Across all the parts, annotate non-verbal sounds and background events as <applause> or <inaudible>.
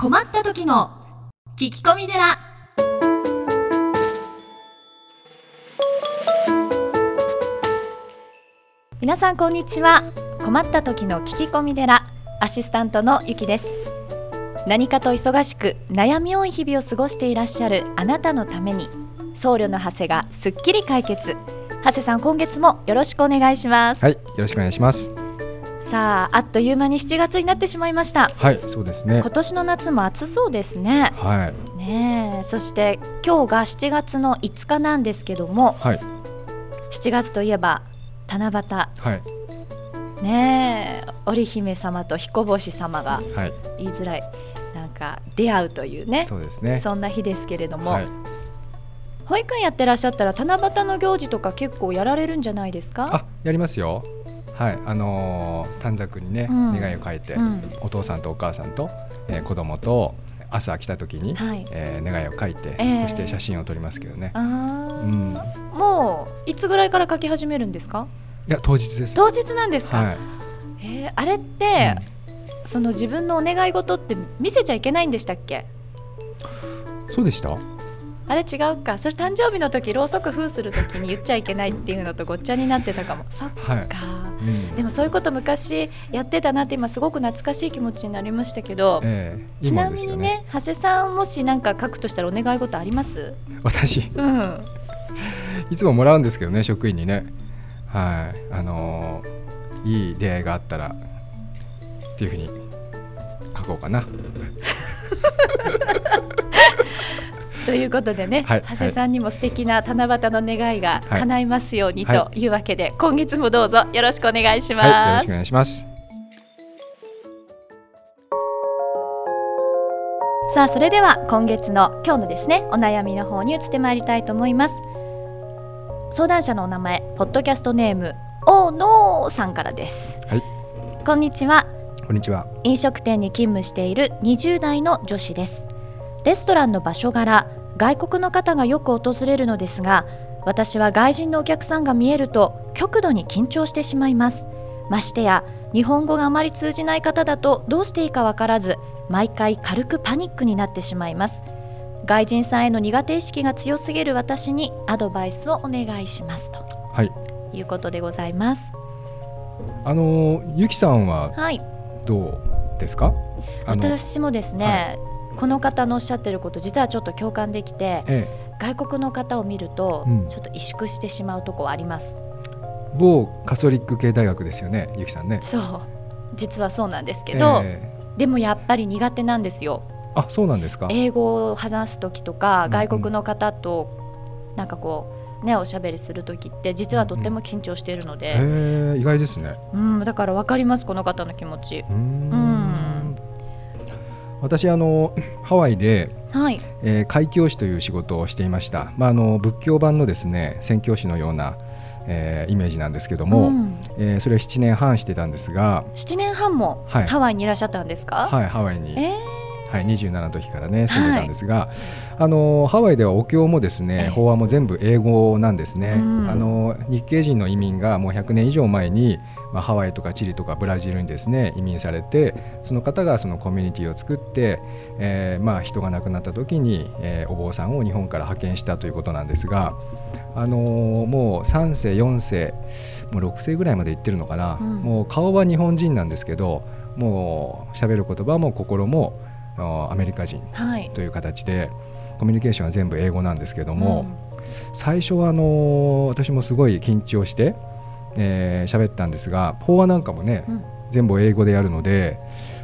困った時の聞き込み寺。皆さんこんにちは。困った時の聞き込み寺。アシスタントのゆきです。何かと忙しく悩み多い日々を過ごしていらっしゃるあなたのために僧侶の長谷がすっきり解決。長谷さん今月もよろしくお願いします。はい、よろしくお願いします。さああっという間に7月になってしまいました。はい、そうですね。今。年の夏も暑そうですね。はい、ねえそして今日が7月の5日なんですけどもはい、7月といえば七夕。はい、ねえ織姫様と彦星様がはい、言いづらいなんか出会うというねそうですね。そんな日ですけれども、はい、保育園やってらっしゃったら七夕の行事とか結構やられるんじゃないですか？あ、やりますよ。はい、あのー短冊にね、うん。願いを書いて、うん。お父さんとお母さんと、えー子供と朝来た時に、はい。えー願いを書いて、えー。そして写真を撮りますけどね。あうーん、もういつぐらいから書き始めるんですか？いや当日です。当日なんですか、はい。えーあれって、その自分のお願い事って見せちゃいけないんでしたっけ？うんそうでした？あれ違うか。それ誕生日の時ろうそく封する時に言っちゃいけないっていうのとごっちゃになってたかも。そっか、はい。うんでもそういうこと昔やってたなって今すごく懐かしい気持ちになりましたけど、えー、いいちもなんみにね。長谷さんもし何か書くとしたらお願い事あります？私、うんいつももらうんですけどね、職員にね。はい、あのーいい出会いがあったら。っていうふうに。書こうかな。<laughs> ということでね、はい長谷さんにも素敵な七夕の願いがはい。叶いますようにはというわけで、今月もどうぞよろしくお願いします。はい、よろしくお願いします。さあそれでは今月の今日のですねお悩みの方に移ってまいりたいと思います。相談者のお名前ポッドキャストネームおのーさんからです。はい。こんにちは。こんにちは。飲食店に勤務している20代の女子ですレストランの場所柄外国の方がよく訪れるのですが私は外人のお客さんが見えると極度に緊張してしまいますましてや日本語があまり通じない方だとどうしていいかわからず毎回軽くパニックになってしまいます外人さんへの苦手意識が強すぎる私にアドバイスをお願いしますとはい。いうことでございますあのーゆきさんははいどうですか？あの。私もですね、この方のおっしゃってること実はちょっと共感できてえ外国の方を見ると、うん。ちょっと萎縮してしまうとこはあります。え、某カソリック系大学ですよね、ゆきさんね。そう。実はそうなんですけど、ええ。でもやっぱり苦手なんですよ。あ、そうなんですか。英語を話す時とか、うん外国の方となんかこうねおしゃべりする時って実はとっても緊張しているのへで、え、意外ですね。うん、だから分かりますこの方の気持ち。うん私あのハワイで、はい。えー開教師という仕事をしていました。まああの仏教版のですね宣教師のような、えーイメージなんですけども、うん、えーそれを7年半してたんですが、7年半もはい。ハワイにいらっしゃったんですか、はいハワイに。えはい、27の時からね住んでたんですが、あのハワイではお経もですええ。ね法話も全部英語なんですね、うん。あの日系人の移民がもう100年以上前に、まあ、ハワイとかチリとかブラジルにですね移民されてその方がそのコミュニティを作って、えーまあ、人が亡くなった時に、えーお坊さんを日本から派遣したということなんですが、あのもう3世4世もう6世ぐらいまで行ってるのかな、うん。もう顔は日本人なんですけどもう喋る言葉も心もアメリカ人ーはい。という形でコミュニケーションは全部英語なんですけども、最初はあの私もすごい緊張してえー喋ったんですが法話なんかもね、うん。全部英語でやるので、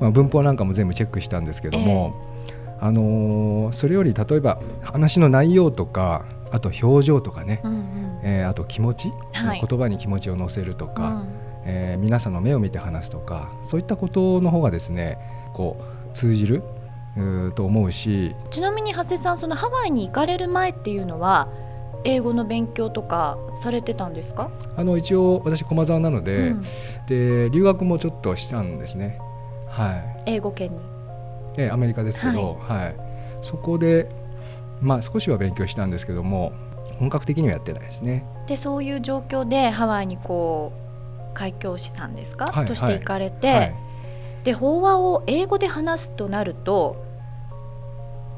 まあ、文法なんかも全部チェックしたんですけども、あのーそれより例えば話の内容とかあと表情とかね、うんうん。えーあと気持ち、はい。言葉に気持ちを乗せるとか、うん。えー皆さんの目を見て話すとかそういったことの方がですねこう通じると思うしちなみに長谷さんそのハワイに行かれる前っていうのは英語の勉強とかされてたんですか、あの一応私駒沢なので,、うん。で留学もちょっとしたんですね。はい。英語圏に。えーアメリカですけど、はい。そこで、まあ、少しは勉強したんですけども本格的にはやってないですね。でそういう状況でハワイにこう開教師さんですか、はい。として行かれて、はい。で法話を英語で話すとなると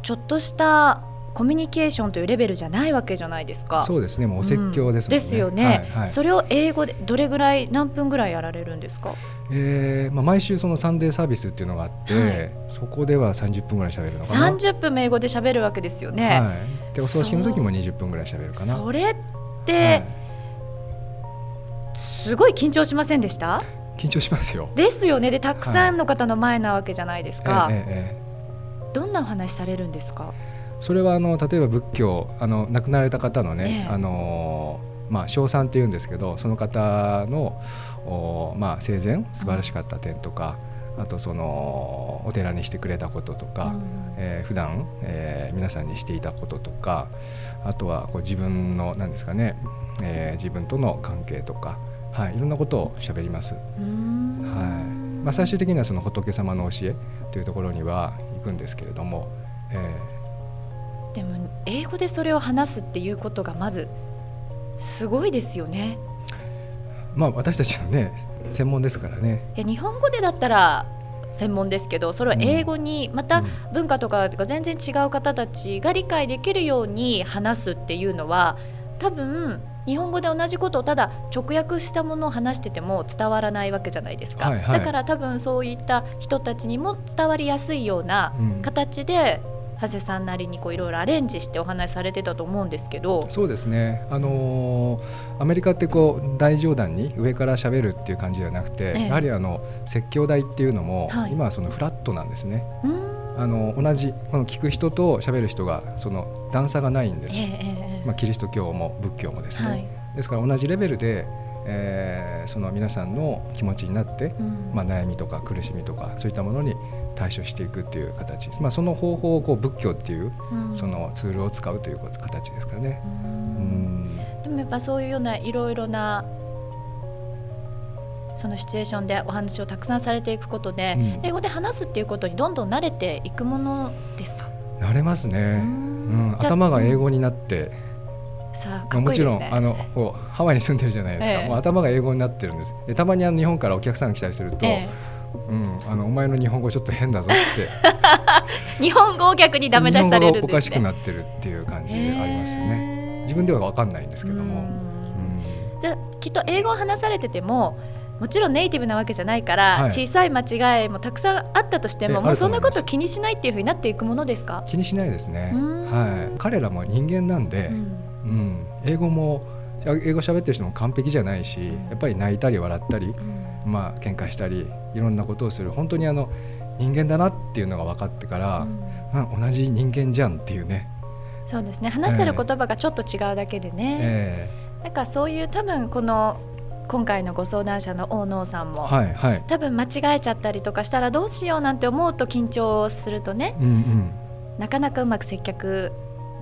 ちょっとしたコミュニケーションというレベルじゃないわけじゃないですか。そうですねもうお説教ですもんね、ですよね、はいはい。それを英語でどれぐらい何分ぐらいやられるんですか？えーまあ、毎週そのサンデーサービスっていうのがあって、はい。そこでは30分ぐらい喋るのかな。30分も英語で喋るわけですよね。はい、でお葬式の時も20分ぐらい喋るかな。それっはてい。すごい緊張しませんでした？緊張しますよ。ですよね。でたくさんの方の前なわけじゃないですか、ええええ。どんなお話されるんですか？それはあの例えば仏教あの亡くなられた方のね、ええ。あのまあ称賛っていうんですけどその方のおまあ生前素晴らしかった点とか、あとそのお寺にしてくれたこととか、うんえー普段、えー皆さんにしていたこととかあとはこう自分の何ですかね、えー自分との関係とか、はい、いろんなことを喋ります。うーん。はい。まあ、最終的にはその仏様の教えというところには行くんですけれども、えでも英語でそれを話すっていうことがまずすごいですよね。ーまあ、私たちのね専門ですからね。いや日本語でだったら専門ですけどそれを英語にまたうん。文化とかが全然違う方たちが理解できるように話すっていうのは多分日本語で同じことをただ直訳したものを話してても伝わらないわけじゃないですか、はいはい。だから多分そういった人たちにも伝わりやすいようなうん。形で長谷さんなりにこういろいろアレンジしてお話しされてたと思うんですけど、そうですね、あのーアメリカってこう大冗談に上から喋るっていう感じではなくて、ええ。やはりあの説教台っていうのも、はい。今はそのフラットなんですね。あの同じこの聞く人と喋る人がその段差がないんです。え。まあ、キリスト教も仏教もですね、はい。ですから同じレベルで、えーその皆さんの気持ちになって、うん。まあ、悩みとか苦しみとかそういったものに対処していくっていう形、まあ、その方法をこう仏教っていううん。そのツールを使うという形ですからね。でもやっぱそういうようないろいろなそのシチュエーションでお話をたくさんされていくことで、うん。英語で話すっていうことにどんどん慣れていくものですか？慣れますね、ううん。頭が英語になって、さあまかあ、もちろん。あのハワイに住んでるじゃないですか、ええ。もう頭が英語になってるんです。でたまにあの日本からお客さんが来たりすると、えうん、あのお前の日本語ちょっと変だぞって。え <laughs> 日本語を逆にダメ出しされるね。おかしくなってるっていう感じでありますよね、ね自分では分かんないんですけども、うん。うんじゃあきっと英語を話されててももちろんネイティブなわけじゃないから、はい。小さい間違いもたくさんあったとしてもええもうそんなこと気にしないっていうふうになっていくものですか、気にしないですね。う、ん。はい、彼らも人間なんで、うん。うん。英語も英語喋ってる人も完璧じゃないしやっぱり泣いたり笑ったりうん。まあ喧嘩したりいろんなことをする。本当にあの人間だなっていうのが分かってから、あ同じ人間じゃんっていうね、そうですね。話してる言葉がちょっと違うだけでね、えなんかそういう多分この今回のご相談者の大野さんも、ーはいはい、多分間違えちゃったりとかしたらどうしようなんて思うと緊張するとねうんうん、なかなかうまく接客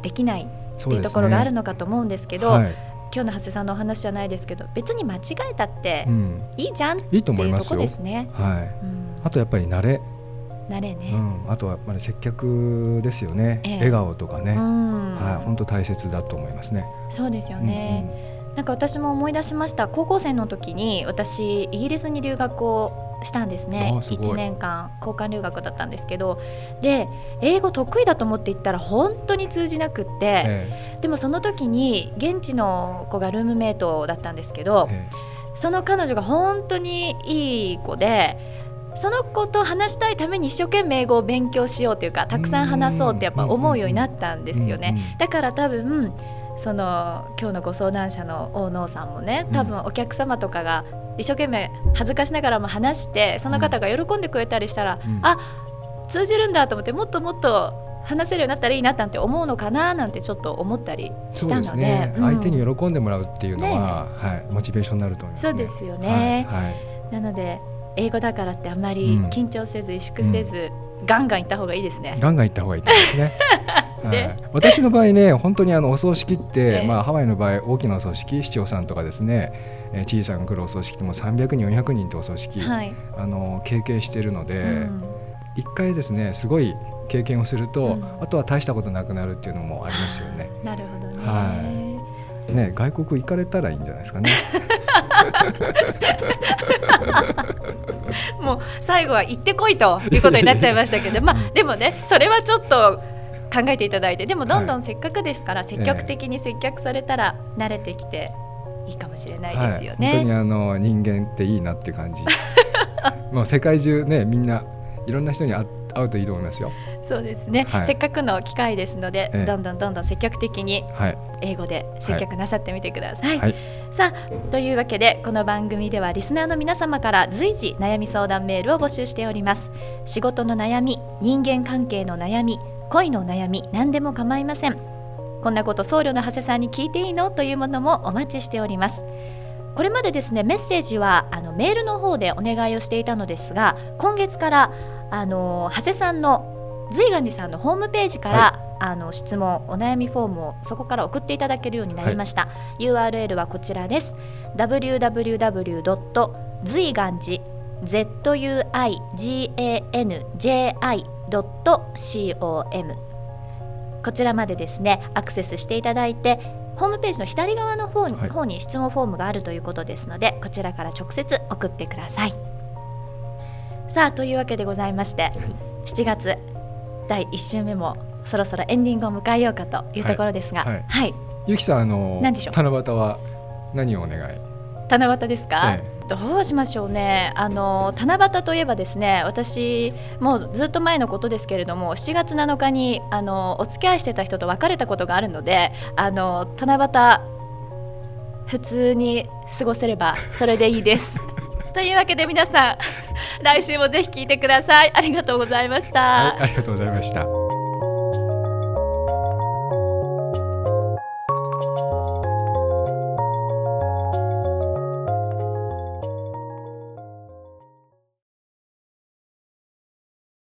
できないっていうところがあるのかと思うんですけどはい今日の長谷さんのお話じゃないですけど別に間違えたってうん、いいじゃんっいいいうとこ思いますよ。ですね。はい、うん、あとやっぱり慣れ、慣れね。うん、あとはやっぱり接客ですよね、ええ。笑顔とかね、うん。はい、本当大切だと思いますね。そうですようんね、なんか私も思い出しました。高校生の時に私イギリスに留学をしたんですね。あすごい。1年間交換留学だったんですけど。で英語得意だと思って行ったら本当に通じなくって、えでもその時に現地の子がルームメイトだったんですけど、えその彼女が本当にいい子でその子と話したいために一生懸命英語を勉強しようというかたくさん話そうってやっぱ思うようになったんえですよね。だから多分その今日のご相談者の大野さんもね多分お客様とかが一生懸命恥ずかしながらも話してその方が喜んでくれたりしたら、うん。あ通じるんだと思ってもっともっと話せるようになったらいいななんて思うのかななんてちょっと思ったりしたので。ですね、うん。相手に喜んでもらうっていうのは、はい、モチベーションになると思います、ね。そうですよね。はい。はい。なので英語だからってあまりうん。緊張せず萎縮せず、ガンガン行った方がいいですね。ガンガン行った方がいいと思いますね。<laughs> はでい、私の場合ね、本当にあのお葬式って、ええ。まあ、ハワイの場合、大きなお葬式、市長さんとかですね、えー小さな来るお葬式でも300人、400人とお葬式、はい、あの経験しているので、うん。一回ですね、すごい経験をすると、うん。あとは大したことなくなるっていうのもありますよね。なるほどね。はね、外国行かれたらいいんじゃないですかね。<laughs> もう最後は行ってこいということになっちゃいましたけど、まあでもねそれはちょっと考えていただいてでもどんどんせっかくですから、積極的に接客されたら慣れてきていいかもしれないですよね。はい、本当にあの人間っていいなって感じ。<laughs> もう世界中ねみんないろんな人に会会うといいと思いますよ。そうですね、はい。せっかくの機会ですので、ええ。どんどんどんどん積極的にはい。英語で接客なさってみてください。はい。さあというわけでこの番組ではリスナーの皆様から随時悩み相談メールを募集しております。仕事の悩み人間関係の悩み恋の悩み何でも構いません。こんなこと僧侶の長谷さんに聞いていいの？というものもお待ちしております。これまでですねメッセージはあのメールの方でお願いをしていたのですが今月からあの長谷さんの随願寺さんのホームページから、はあの質問お悩みフォームをそこから送っていただけるようになりました、URL はこちらです。www. 随願寺 zuiganji.com こちらまでですねアクセスしていただいてホームページの左側の方に,、はい。方に質問フォームがあるということですのでこちらから直接送ってください。さあというわけでございまして、7月第1週目もそろそろエンディングを迎えようかというところですが、はい。はい、ゆきさんあの何でしょう？七夕は何をお願い、七夕ですか、えどうしましょうねあの七夕といえばですね私もうずっと前のことですけれども7月7日にあのお付き合いしてた人と別れたことがあるのであの七夕普通に過ごせればそれでいいです。<laughs> というわけで皆さん来週もぜひ聞いてください。ありがとうございました。はい、ありがとうございました。